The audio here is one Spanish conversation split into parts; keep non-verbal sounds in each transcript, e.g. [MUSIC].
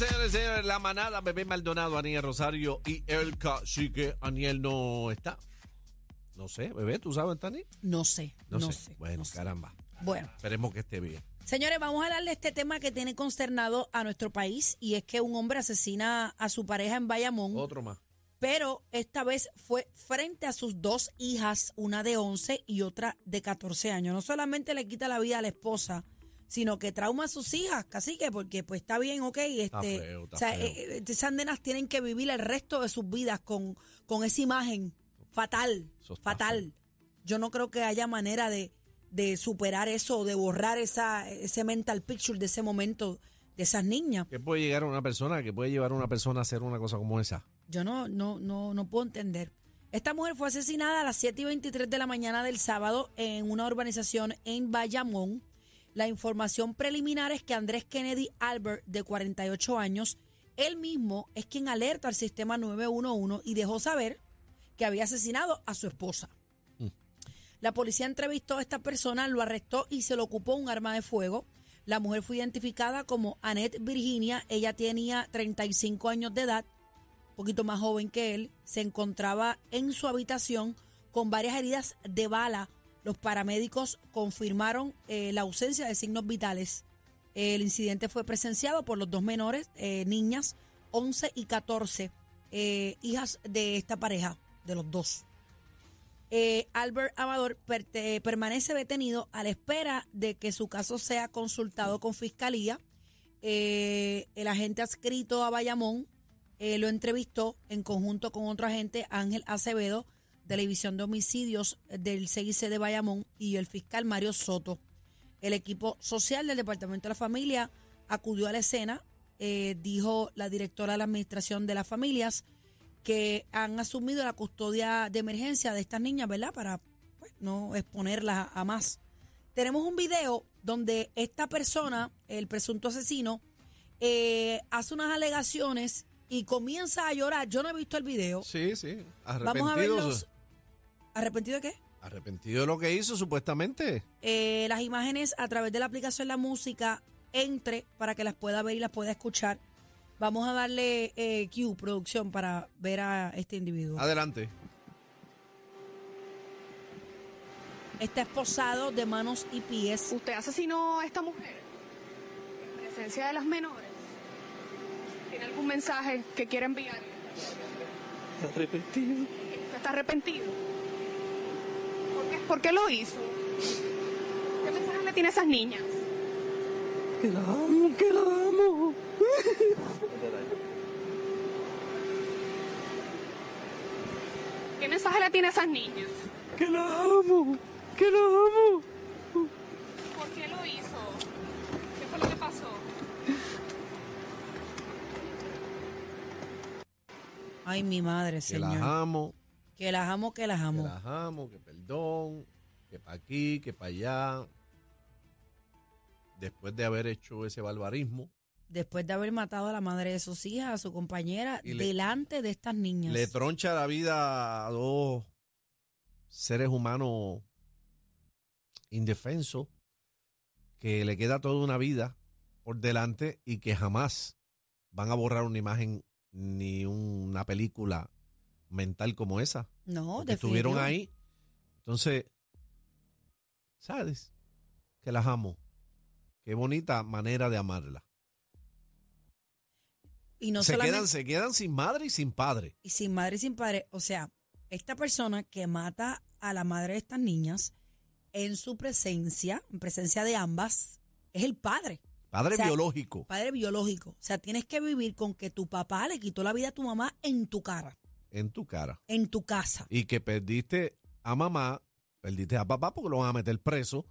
La 93, señores señores, la manada, Bebé Maldonado, Aniel Rosario y el cacique. Aniel no está. No sé, bebé, ¿tú sabes, Tani? No sé, no, sé. Bueno, no caramba. Bueno, Esperemos que esté bien. señores, vamos a hablar de este tema que tiene consternado a nuestro país y es que un hombre asesina a su pareja en Bayamón, Otro más. pero esta vez fue frente a sus dos hijas, una de 11 y otra de 14 años. No solamente le quita la vida a la esposa, sino que trauma a sus hijas, casi que porque pues está bien, ok, este, feo, está o sea, eh, eh, esas nenas tienen que vivir el resto de sus vidas con, con esa imagen fatal, fatal. Yo no creo que haya manera de, de superar eso de borrar esa, ese mental picture de ese momento de esas niñas. ¿Qué puede llegar a una persona? ¿Qué puede llevar a una persona a hacer una cosa como esa? Yo no, no, no, no puedo entender. Esta mujer fue asesinada a las 7 y 23 de la mañana del sábado en una urbanización en Bayamón. La información preliminar es que Andrés Kennedy Albert, de 48 años, él mismo es quien alerta al sistema 911 y dejó saber que había asesinado a su esposa. La policía entrevistó a esta persona, lo arrestó y se le ocupó un arma de fuego. La mujer fue identificada como Annette Virginia. Ella tenía 35 años de edad, un poquito más joven que él. Se encontraba en su habitación con varias heridas de bala. Los paramédicos confirmaron eh, la ausencia de signos vitales. El incidente fue presenciado por los dos menores, eh, niñas, 11 y 14, eh, hijas de esta pareja, de los dos. Albert Amador per- permanece detenido a la espera de que su caso sea consultado con fiscalía. El agente adscrito a Bayamón lo entrevistó en conjunto con otro agente, Ángel Acevedo, de la División de Homicidios del CIC de Bayamón, y el fiscal Mario Soto. El equipo social del Departamento de la Familia acudió a la escena, eh, dijo la directora de la Administración de las Familias, que han asumido la custodia de emergencia de estas niñas, ¿verdad? Para pues, no exponerlas a, más. Tenemos un video donde esta persona, el presunto asesino, eh, hace unas alegaciones y comienza a llorar. Yo no he visto el video. Sí, sí. Vamos a ver Arrepentido. los... ¿Arrepentido de qué? Arrepentido de lo que hizo, supuestamente. Eh, las imágenes a través de la aplicación La Música entre para que las pueda ver y las pueda escuchar. Vamos a darle eh, Q, producción, para ver a este individuo. Adelante. Está esposado de manos y pies. ¿Usted asesinó a esta mujer en presencia de las menores? ¿Tiene algún mensaje que quiera enviar? Arrepentido. ¿Usted está arrepentido? ¿Por qué, lo hizo? ¿Qué mensaje le tiene a esas niñas? Que la amo, que la amo. ¿Qué mensaje le tiene a esas niñas? Que la amo, que la amo. ¿Por qué lo hizo? ¿Qué fue lo que pasó? Ay, mi madre, Que señor. las amo, Que las amo, que las que amo. las amo, que perdón, que para aquí, que para allá. Después de haber hecho ese barbarismo, Después de haber matado a la madre de sus hijas, a su compañera, Y le- delante de estas niñas. le troncha la vida a dos seres humanos indefensos que le queda toda una vida por delante y que jamás van a borrar una imagen ni una película mental como esa. no, porque estuvieron ahí. Entonces, ¿sabes? Que las amo. Qué bonita manera de amarla. Y no se, quedan, se quedan sin madre y sin padre. y sin madre y sin padre. O sea, esta persona que mata a la madre de estas niñas en su presencia, en presencia de ambas, es el padre, Padre O sea, biológico. padre biológico. O sea, tienes que vivir con que tu papá le quitó la vida a tu mamá en tu cara, en tu cara. en tu casa. Y que perdiste a mamá, perdiste a papá porque lo van a meter preso.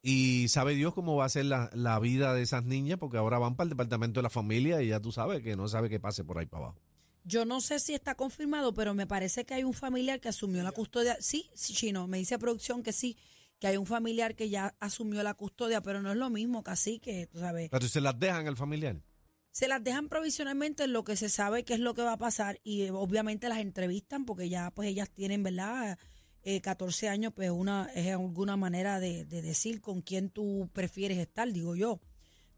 Y sabe Dios cómo va a ser la, la vida de esas niñas porque ahora van para el departamento de la familia y ya tú sabes que no sabe qué pase por ahí para abajo. Yo no sé si está confirmado, pero me parece que hay un familiar que asumió la custodia. Sí, sí, chino, me dice producción que sí, que hay un familiar que ya asumió la custodia, pero no es lo mismo, casi que, tú sabes. Pero se las dejan al familiar. Se las dejan provisionalmente en lo que se sabe qué es lo que va a pasar y eh, obviamente las entrevistan porque ya pues ellas tienen, ¿verdad? Eh, 14 años, pues una es alguna manera de, de decir con quién tú prefieres estar, digo yo.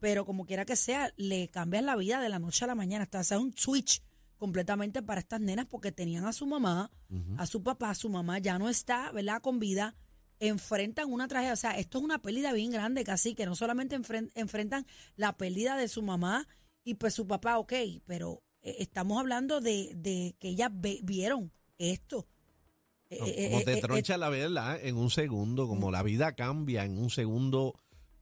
Pero como quiera que sea, le cambian la vida de la noche a la mañana. Hasta hacer un switch completamente para estas nenas porque tenían a su mamá, a su papá, su mamá ya no está, ¿verdad? Con vida enfrentan una tragedia. O sea, esto es una pérdida bien grande, casi que no solamente enfren- enfrentan la pérdida de su mamá y pues su papá, ok, pero eh, estamos hablando de, de que ellas ve- vieron esto. Eh, No, eh, como eh, te eh, troncha la verdad en un segundo, como la vida cambia en un segundo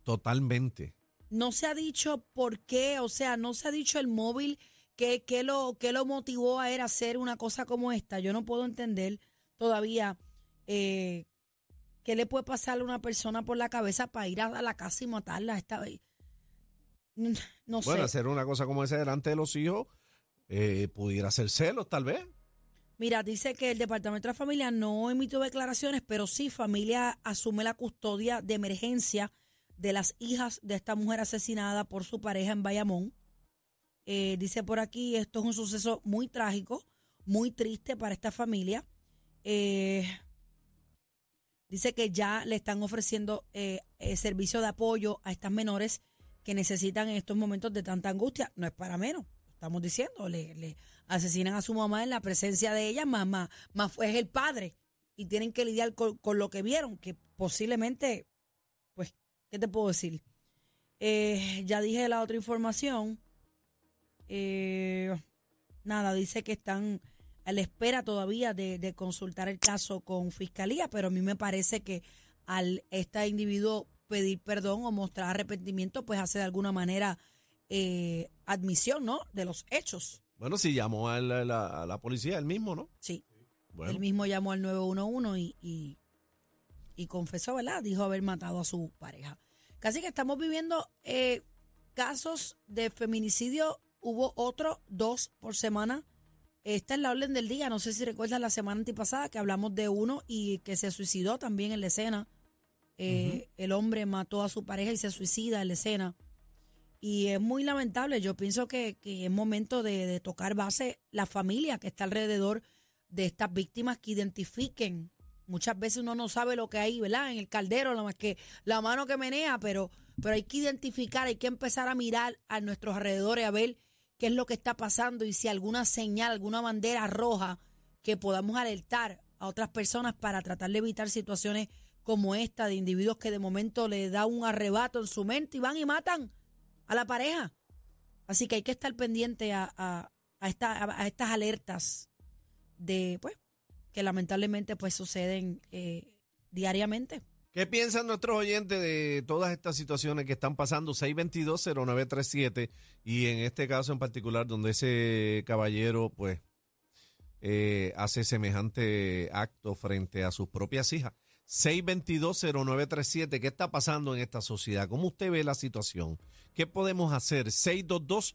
totalmente. no se ha dicho por qué, o sea, no se ha dicho el móvil que, que lo, que lo motivó a él a hacer una cosa como esta. Yo no puedo entender todavía qué le puede pasar a una persona por la cabeza para ir a, a la casa y matarla esta vez. [LAUGHS] No sé. Bueno, hacer una cosa como esa delante de los hijos eh, pudiera ser celos, tal vez. Mira, dice que el Departamento de la Familia no emitió declaraciones, pero sí familia asume la custodia de emergencia de las hijas de esta mujer asesinada por su pareja en Bayamón. Eh, dice por aquí, esto es un suceso muy trágico, muy triste para esta familia. Eh, dice que ya le están ofreciendo eh, servicio de apoyo a estas menores que necesitan en estos momentos de tanta angustia. No es para menos, estamos diciendo, le, le asesinan a su mamá en la presencia de ella, más, más es el padre y tienen que lidiar con, con lo que vieron, que posiblemente, pues, ¿qué te puedo decir? Eh, ya dije la otra información. Eh, nada, dice que están a la espera todavía de, de consultar el caso con fiscalía, pero a mí me parece que al este individuo pedir perdón o mostrar arrepentimiento, pues hace de alguna manera eh, admisión, ¿no? De los hechos. Bueno, si llamó a la, la- a la policía, él mismo, ¿no? Sí. Bueno, Él mismo llamó al 911 y, y, y confesó, ¿verdad? Dijo haber matado a su pareja. Casi que estamos viviendo eh, casos de feminicidio. Hubo otro, dos por semana. Esta es la orden del día. No sé si recuerdas la semana antipasada que hablamos de uno y que se suicidó también en la escena. Eh, El hombre mató a su pareja y se suicida en la escena. Y es muy lamentable. Yo pienso que, que es momento de, de tocar base la familia que está alrededor de estas víctimas que identifiquen. Muchas veces uno no sabe lo que hay, ¿verdad? En el caldero, nada más que la mano que menea, pero, pero hay que identificar, hay que empezar a mirar a nuestros alrededores a ver qué es lo que está pasando y si alguna señal, alguna bandera roja que podamos alertar a otras personas para tratar de evitar situaciones como esta de individuos que de momento le da un arrebato en su mente y van y matan a la pareja. Así que hay que estar pendiente a, a, a esta- a- a estas alertas de, pues, que lamentablemente pues suceden eh, diariamente. ¿Qué piensan nuestros oyentes de todas estas situaciones que están pasando? 622-0937 y en este caso en particular donde ese caballero pues eh, hace semejante acto frente a sus propias hijas. 622-0937, ¿qué está pasando en esta sociedad? ¿Cómo usted ve la situación? ¿Qué podemos hacer? 622-0937,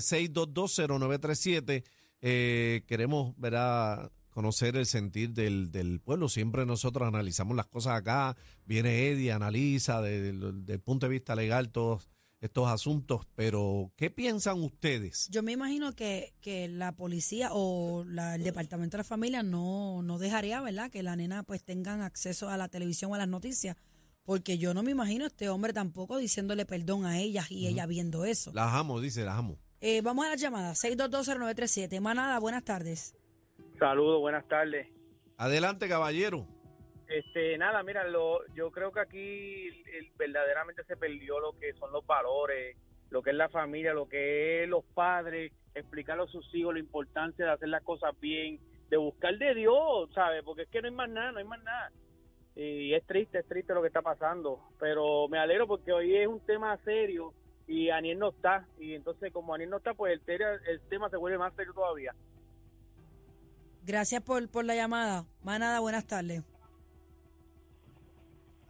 622-0937. Eh, queremos, ¿verdad? conocer el sentir del, del pueblo. Siempre nosotros analizamos las cosas acá, viene Eddie, analiza desde el punto de vista legal todos estos asuntos, pero ¿qué piensan ustedes? Yo me imagino que, que la policía o la- el departamento de la familia no, no dejaría, ¿verdad? Que la nena pues tengan acceso a la televisión o a las noticias. Porque yo no me imagino a este hombre tampoco diciéndole perdón a ellas y ella viendo eso. Las amo, dice, las amo. Eh, vamos a la llamada, 6220937. Manada, buenas tardes. Saludos, buenas tardes. Adelante, caballero. Este, nada, mira, lo, yo creo que aquí verdaderamente se perdió lo que son los valores, lo que es la familia, lo que es los padres, explicarle a sus hijos la importancia de hacer las cosas bien, de buscar de Dios, ¿sabes? Porque es que no hay más nada, no hay más nada. Y es triste, es triste lo que está pasando, pero me alegro porque hoy es un tema serio y Aniel no está, y entonces como Aniel no está, pues el, tema- el tema se vuelve más serio todavía. Gracias por, por la llamada. Manada, buenas tardes.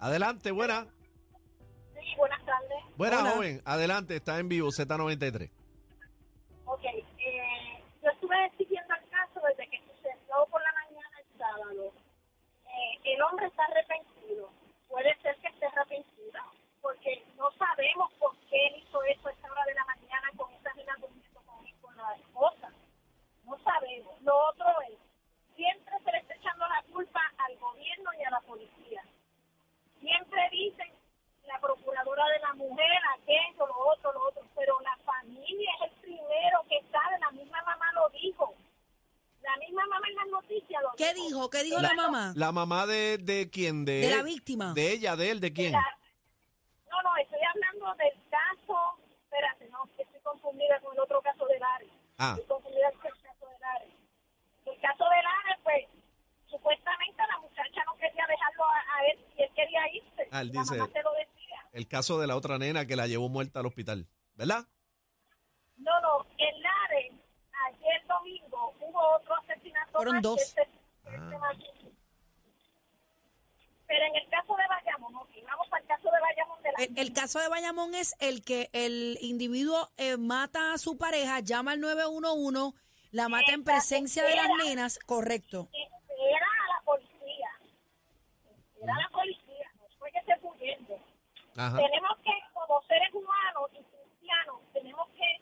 Adelante, buena. Sí, buenas tardes. Buena, Hola. joven. Adelante, está en vivo, Z93. ¿Qué dijo? ¿Qué dijo la, mamá? La mamá de, de quién? De, De la víctima. De ella, de él, ¿de quién? La- No, no, estoy hablando del caso. Espérate, no, estoy confundida con el otro caso de Lares. Ah. Estoy confundida con el caso de Lares. El caso de Lares, pues, supuestamente la muchacha no quería dejarlo a, a él y él quería irse. Ah, él la dice- mamá se lo decía. El caso de la otra nena que la llevó muerta al hospital, ¿verdad? No, no, en Lares, ayer domingo, hubo otro asesinato. Fueron más dos. que este- este más. Pero en el caso de Bayamón, ok, vamos al caso de Bayamón de la El, el caso de Bayamón es el que el individuo eh, mata a su pareja, llama al 911, la mata en presencia de las nenas, correcto. espera a la policía. Espera a la policía, no fue que esté huyendo. Ajá. Tenemos que, como seres humanos y cristianos, tenemos que,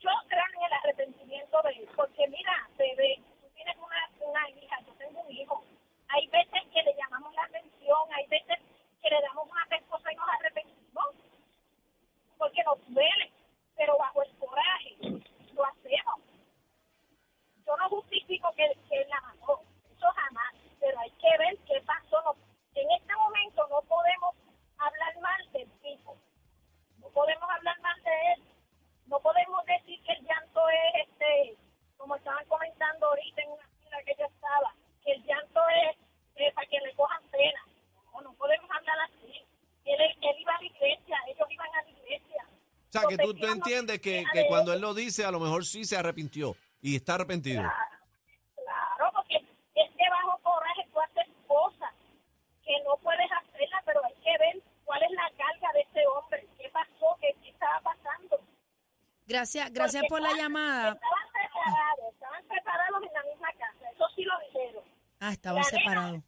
yo creo en el arrepentimiento de él, porque mira, bebé, tú tienes una, una hija, yo tengo un hijo. Hay veces que le llamamos la atención, hay veces que le damos una respuesta y nos arrepentimos, porque nos duele, sea, que tú, tú entiendes que, que cuando él lo dice, a lo mejor sí se arrepintió y está arrepentido. Claro, porque es que bajo coraje tú haces cosas que no puedes hacerlas, pero hay que ver cuál es la carga de ese hombre, qué pasó, qué, qué estaba pasando. Gracias, gracias Porque por la llamada. Estaban separados, estaban separados en la misma casa, eso sí lo dijeron. Ah, estaban separados.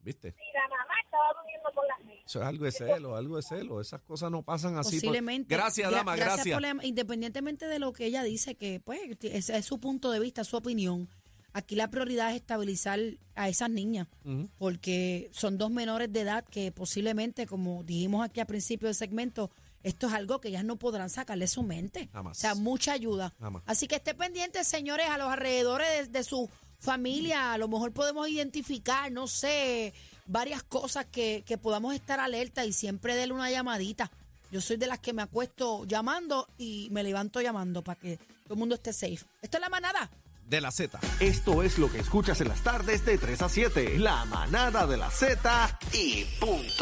¿Viste la mamá estaba durmiendo con las niñas. Eso es algo de celo, algo de celo. Esas cosas no pasan así. por- Posiblemente. Gracias, Gra- dama, gracias. por la- independientemente de lo que ella dice, que pues ese es su punto de vista, su opinión. Aquí la prioridad es estabilizar a esas niñas, porque son dos menores de edad que posiblemente, como dijimos aquí al principio del segmento, esto es algo que ellas no podrán sacarle su mente. Jamás. O sea, mucha ayuda. Jamás. Así que esté pendiente, señores, a los alrededores de, de su familia. A lo mejor podemos identificar, no sé, varias cosas que, que podamos estar alerta y siempre darle una llamadita. Yo soy de las que me acuesto llamando y me levanto llamando para que todo el mundo esté safe. Esto es la manada. De la Z. Esto es lo que escuchas en las tardes de 3 a 7. La manada de la Z y punto.